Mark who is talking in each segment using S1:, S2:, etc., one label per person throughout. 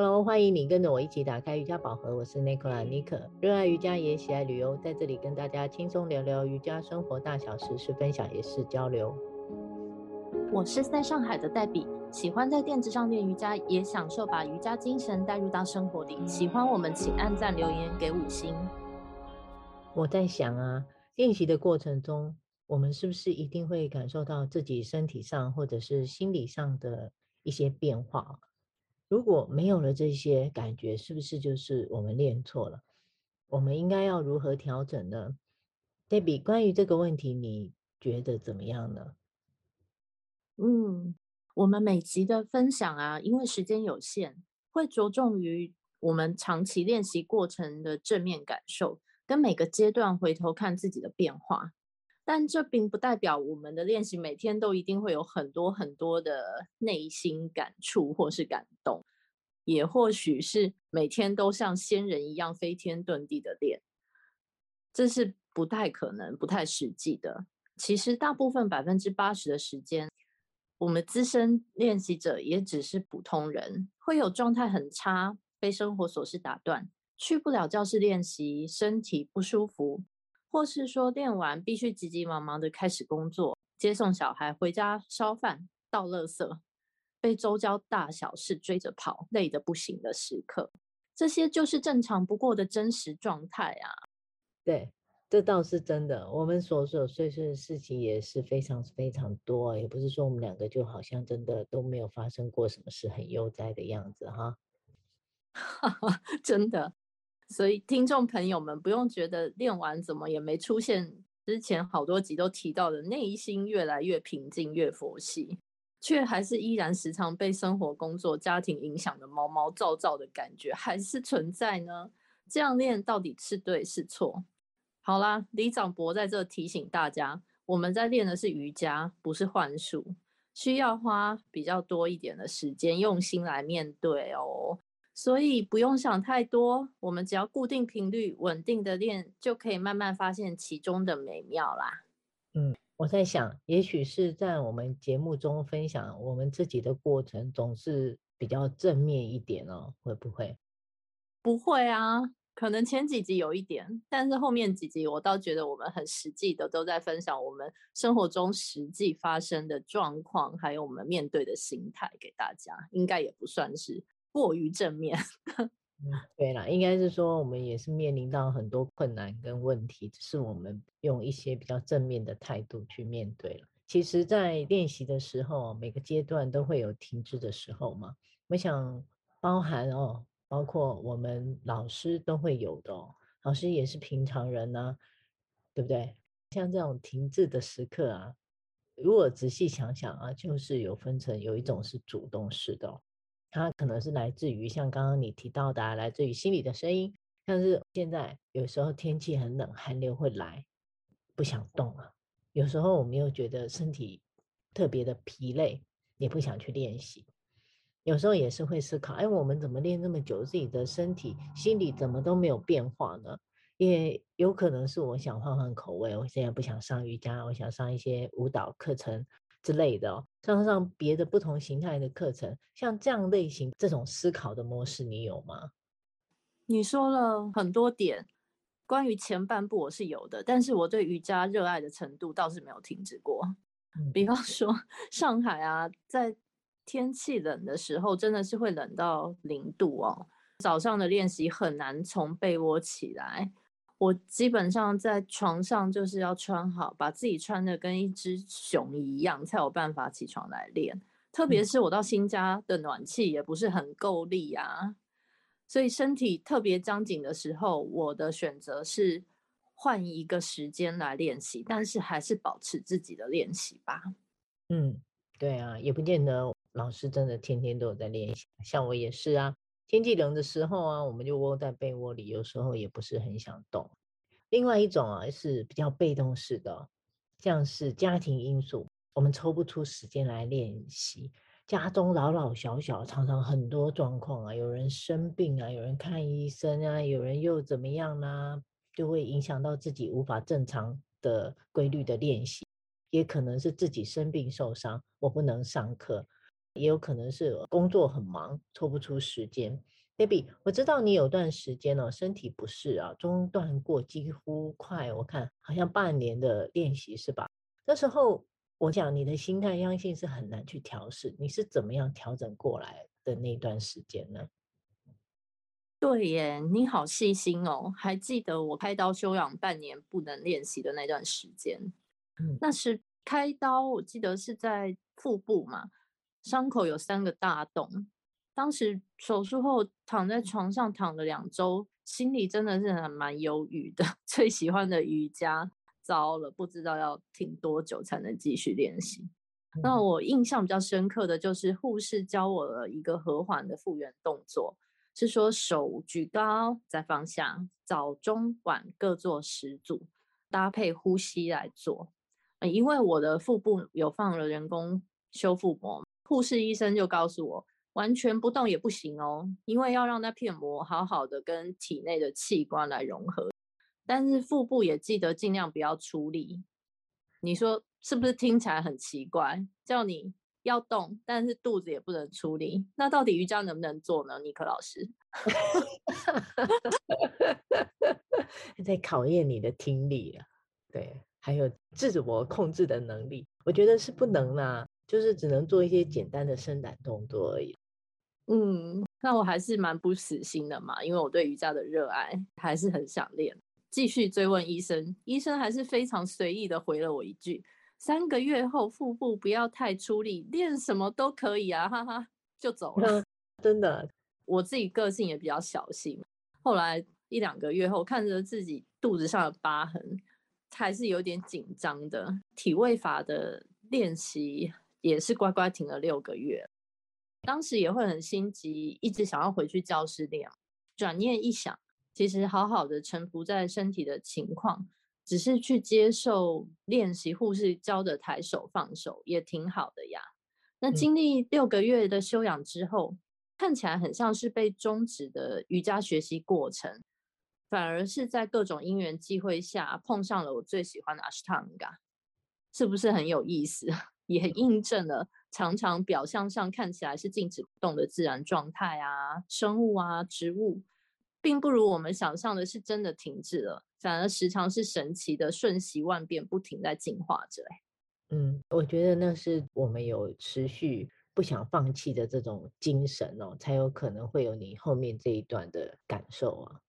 S1: Hello，欢迎你跟着我一起打开瑜伽宝盒。我是 Nicola 妮可，热爱瑜伽也喜爱旅游，在这里跟大家轻松聊聊瑜伽生活大小事，是分享也是交流。
S2: 我是在上海的黛比，喜欢在垫子上练瑜伽，也享受把瑜伽精神带入到生活里。喜欢我们，请按赞留言给五星。
S1: 我在想啊，练习的过程中，我们是不是一定会感受到自己身体上或者是心理上的一些变化？如果没有了这些感觉，是不是就是我们练错了？我们应该要如何调整呢？Debbie，关于这个问题，你觉得怎么样呢？
S2: 嗯，我们每集的分享啊，因为时间有限，会着重于我们长期练习过程的正面感受，跟每个阶段回头看自己的变化。但这并不代表我们的练习每天都一定会有很多很多的内心感触或是感动，也或许是每天都像仙人一样飞天遁地的练，这是不太可能、不太实际的。其实大部分百分之八十的时间，我们资深练习者也只是普通人，会有状态很差、被生活琐事打断、去不了教室练习、身体不舒服。或是说练完必须急急忙忙的开始工作，接送小孩回家烧饭、倒垃圾，被周遭大小事追着跑，累得不行的时刻，这些就是正常不过的真实状态啊。
S1: 对，这倒是真的。我们琐琐碎碎的事情也是非常非常多，也不是说我们两个就好像真的都没有发生过什么事，很悠哉的样子哈。
S2: 真的。所以，听众朋友们不用觉得练完怎么也没出现之前好多集都提到的内心越来越平静、越佛系，却还是依然时常被生活、工作、家庭影响的毛毛躁躁的感觉还是存在呢？这样练到底是对是错？好啦，李长博在这提醒大家，我们在练的是瑜伽，不是幻术，需要花比较多一点的时间，用心来面对哦。所以不用想太多，我们只要固定频率、稳定的练，就可以慢慢发现其中的美妙啦。
S1: 嗯，我在想，也许是在我们节目中分享我们自己的过程，总是比较正面一点哦，会不会？
S2: 不会啊，可能前几集有一点，但是后面几集我倒觉得我们很实际的都在分享我们生活中实际发生的状况，还有我们面对的心态给大家，应该也不算是。过于正面，
S1: 对啦，应该是说我们也是面临到很多困难跟问题，只是我们用一些比较正面的态度去面对了。其实，在练习的时候，每个阶段都会有停滞的时候嘛。我想包含哦，包括我们老师都会有的哦，老师也是平常人呢，对不对？像这种停滞的时刻啊，如果仔细想想啊，就是有分成，有一种是主动式的。它可能是来自于像刚刚你提到的，来自于心里的声音，像是现在有时候天气很冷，寒流会来，不想动了。有时候我们又觉得身体特别的疲累，也不想去练习。有时候也是会思考，哎，我们怎么练这么久，自己的身体、心理怎么都没有变化呢？也有可能是我想换换口味，我现在不想上瑜伽，我想上一些舞蹈课程。之类的哦，上上别的不同形态的课程，像这样类型这种思考的模式，你有吗？
S2: 你说了很多点，关于前半部我是有的，但是我对瑜伽热爱的程度倒是没有停止过。嗯，比方说上海啊，在天气冷的时候，真的是会冷到零度哦，早上的练习很难从被窝起来。我基本上在床上就是要穿好，把自己穿得跟一只熊一样，才有办法起床来练。特别是我到新家的暖气也不是很够力啊，所以身体特别僵紧的时候，我的选择是换一个时间来练习，但是还是保持自己的练习吧。
S1: 嗯，对啊，也不见得老师真的天天都有在练习，像我也是啊。天气冷的时候啊，我们就窝在被窝里，有时候也不是很想动。另外一种啊，是比较被动式的，像是家庭因素，我们抽不出时间来练习。家中老老小小，常常很多状况啊，有人生病啊，有人看医生啊，有人又怎么样呢、啊？就会影响到自己无法正常的规律的练习，也可能是自己生病受伤，我不能上课。也有可能是工作很忙，抽不出时间。Debbie，我知道你有段时间哦，身体不适啊，中断过几乎快，我看好像半年的练习是吧？那时候我讲你的心态，相信是很难去调试，你是怎么样调整过来的那段时间呢？
S2: 对耶，你好细心哦，还记得我开刀休养半年不能练习的那段时间。嗯，那是开刀，我记得是在腹部嘛，伤口有三个大洞。当时手术后躺在床上躺了两周，心里真的是还蛮忧郁的。最喜欢的瑜伽糟了，不知道要停多久才能继续练习。嗯。那我印象比较深刻的就是护士教我了一个和缓的复原动作。是说手举高再放下，早中晚各做十组，搭配呼吸来做。因为我的腹部有放了人工修复膜，护士医生就告诉我，完全不动也不行哦，因为要让那片膜好好的跟体内的器官来融合。但是腹部也记得尽量不要出力。你说是不是听起来很奇怪？叫你。要动，但是肚子也不能出力。那到底瑜伽能不能做呢？尼克老师
S1: 在考验你的听力啊，对，还有自我控制的能力。我觉得是不能啦，就是只能做一些简单的伸展动作而已。
S2: 嗯，那我还是蛮不死心的嘛，因为我对瑜伽的热爱还是很想练。继续追问医生，医生还是非常随意的回了我一句。三个月后，腹部不要太出力，练什么都可以啊，哈哈，就走了。
S1: 真的，
S2: 我自己个性也比较小心。后来一两个月后，看着自己肚子上的疤痕，还是有点紧张的。体位法的练习也是乖乖停了六个月。当时也会很心急，一直想要回去教室练。转念一想，其实好好的臣服在身体的情况。只是去接受练习护士教的抬手放手也挺好的呀。那经历六个月的休养之后，嗯，看起来很像是被终止的瑜伽学习过程，反而是在各种因缘际会下碰上了我最喜欢的 Ashtanga，是不是很有意思？也印证了常常表象上看起来是静止不动的自然状态啊，生物啊，植物。并不如我们想象的是真的停滞了，反而时常是神奇的瞬息万变，不停在进化着。
S1: 嗯，我觉得那是我们有持续不想放弃的这种精神哦，才有可能会有你后面这一段的感受啊。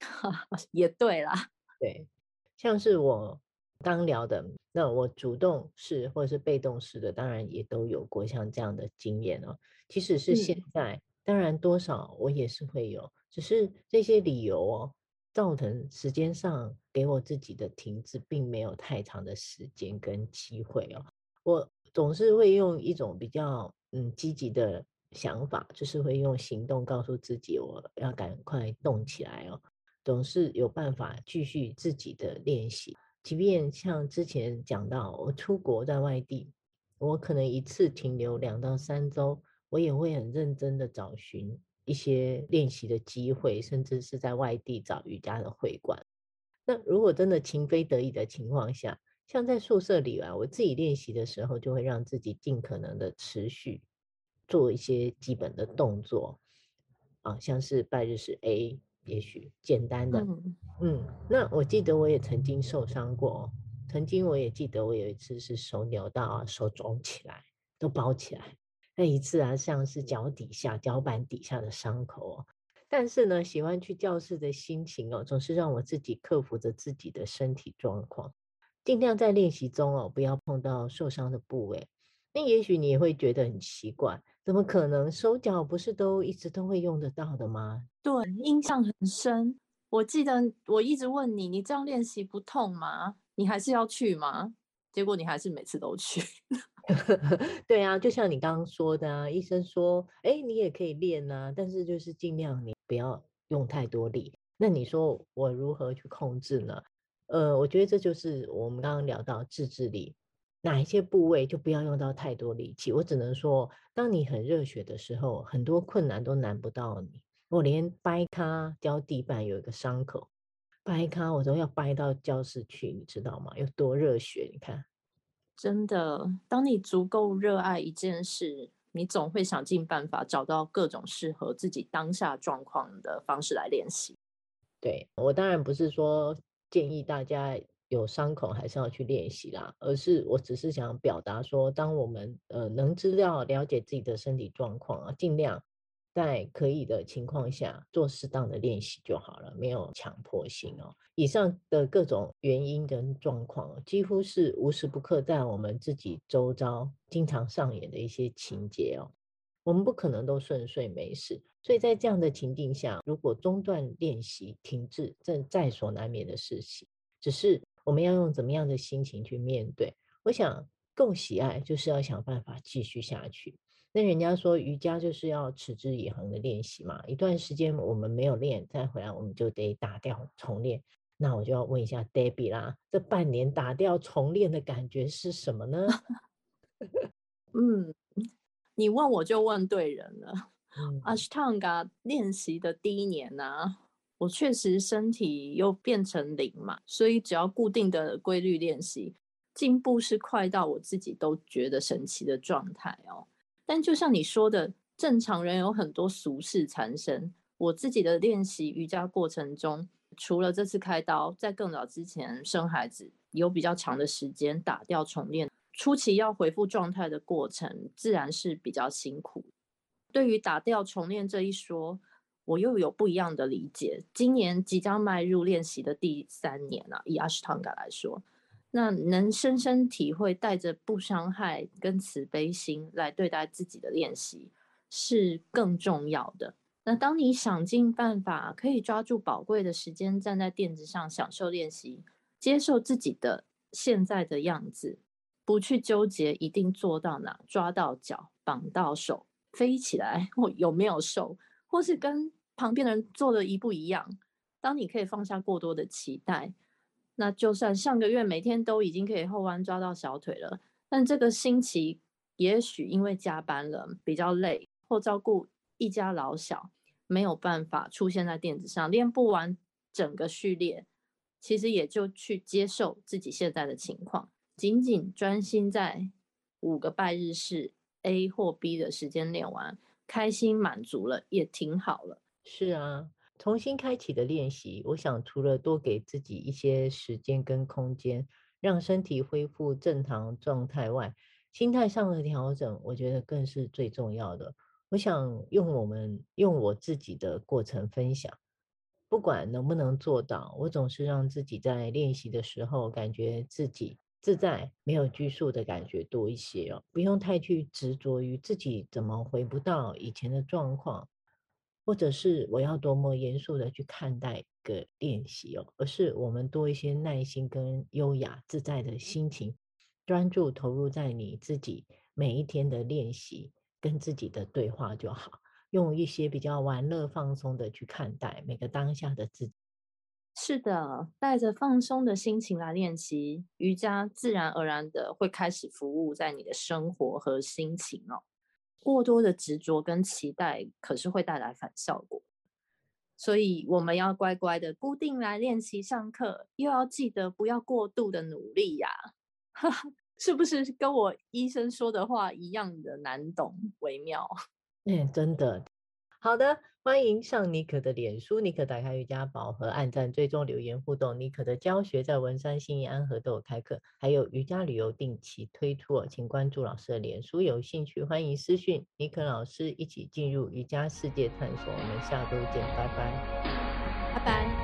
S2: 也对啦，
S1: 对，像是我刚聊的，那我主动式或者是被动式的，当然也都有过像这样的经验哦。即使是现在，嗯、当然多少我也是会有。只是这些理由哦，造成时间上给我自己的停滞，并没有太长的时间跟机会哦。我总是会用一种比较嗯积极的想法，就是会用行动告诉自己，我要赶快动起来哦。总是有办法继续自己的练习，即便像之前讲到，我出国在外地，我可能一次停留两到三周，我也会很认真的找寻。一些练习的机会，甚至是在外地找瑜伽的会馆。那如果真的情非得已的情况下，像在宿舍里啊，我自己练习的时候，就会让自己尽可能的持续做一些基本的动作啊，像是拜日式 A，也许简单的。嗯，嗯，那我记得我也曾经受伤过，曾经我也记得我有一次是手扭到啊，手肿起来，都包起来。那一次啊，像是脚底下、脚板底下的伤口哦。但是呢，喜欢去教室的心情哦，总是让我自己克服着自己的身体状况，尽量在练习中哦，不要碰到受伤的部位。那也许你也会觉得很奇怪，怎么可能？手脚不是都一直都会用得到的吗？
S2: 对，印象很深。我记得我一直问你，你这样练习不痛吗？你还是要去吗？结果你还是每次都去。
S1: 对啊，就像你刚刚说的啊，医生说，哎，你也可以练啊，但是就是尽量你不要用太多力。那你说我如何去控制呢？呃，我觉得这就是我们刚刚聊到自制力，哪一些部位就不要用到太多力气。我只能说，当你很热血的时候，很多困难都难不到你。我连掰咖掉地板有一个伤口，掰咖我都要掰到教室去，你知道吗？有多热血？你看。
S2: 真的，当你足够热爱一件事，你总会想尽办法找到各种适合自己当下状况的方式来练习。
S1: 对，我当然不是说建议大家有伤口还是要去练习啦，而是我只是想表达说，当我们呃能知道了解自己的身体状况啊，尽量。在可以的情况下做适当的练习就好了，没有强迫性哦。以上的各种原因跟状况，几乎是无时不刻在我们自己周遭经常上演的一些情节哦。我们不可能都顺遂没事，所以在这样的情境下，如果中断练习、停滞，这在所难免的事情。只是我们要用怎么样的心情去面对？我想，够喜爱就是要想办法继续下去。那人家说瑜伽就是要持之以恒的练习嘛，一段时间我们没有练，再回来我们就得打掉重练。那我就要问一下 Debbie 啦，这半年打掉重练的感觉是什么呢？
S2: 嗯，你问我就问对人了。Ashtanga 练习的第一年呢、啊，我确实身体又变成零嘛，所以只要固定的规律练习，进步是快到我自己都觉得神奇的状态哦。但就像你说的，正常人有很多俗事缠身。我自己的练习瑜伽过程中，除了这次开刀，在更早之前生孩子，有比较长的时间打掉重练，初期要恢复状态的过程，自然是比较辛苦。对于打掉重练这一说，我又有不一样的理解。今年即将迈入练习的第三年了，以阿斯汤加来说。那能深深体会带着不伤害跟慈悲心来对待自己的练习是更重要的。那当你想尽办法可以抓住宝贵的时间站在垫子上享受练习，接受自己的现在的样子，不去纠结一定做到哪，抓到脚，绑到手，飞起来 我有没有瘦，或是跟旁边的人做的一不一样。当你可以放下过多的期待。那就算上个月每天都已经可以后弯抓到小腿了，但这个星期也许因为加班了比较累，或照顾一家老小，没有办法出现在垫子上练不完整个序列，其实也就去接受自己现在的情况，仅仅专心在五个拜日式 A 或 B 的时间练完，开心满足了也挺好了。
S1: 是啊。重新开启的练习，我想除了多给自己一些时间跟空间，让身体恢复正常状态外，心态上的调整，我觉得更是最重要的。我想用我们用我自己的过程分享，不管能不能做到，我总是让自己在练习的时候，感觉自己自在，没有拘束的感觉多一些哦，不用太去执着于自己怎么回不到以前的状况。或者是我要多么严肃的去看待一个练习哦，而是我们多一些耐心跟优雅自在的心情，专注投入在你自己每一天的练习跟自己的对话就好，用一些比较玩乐放松的去看待每个当下的自己。
S2: 是的，带着放松的心情来练习瑜伽，自然而然的会开始服务在你的生活和心情哦。过多的执着跟期待，可是会带来反效果。所以我们要乖乖的固定来练习上课，又要记得不要过度的努力呀、啊。是不是跟我医生说的话一样的难懂微妙？
S1: 嗯，真的。好的，欢迎上尼可的脸书，尼可打开瑜伽宝盒，按赞、追踪、留言互动。尼可的教学在文山、新义、安和都有开课，还有瑜伽旅游定期推出哦，请关注老师的脸书，有兴趣欢迎私讯尼可老师，一起进入瑜伽世界探索。我们下周见，拜拜，
S2: 拜拜。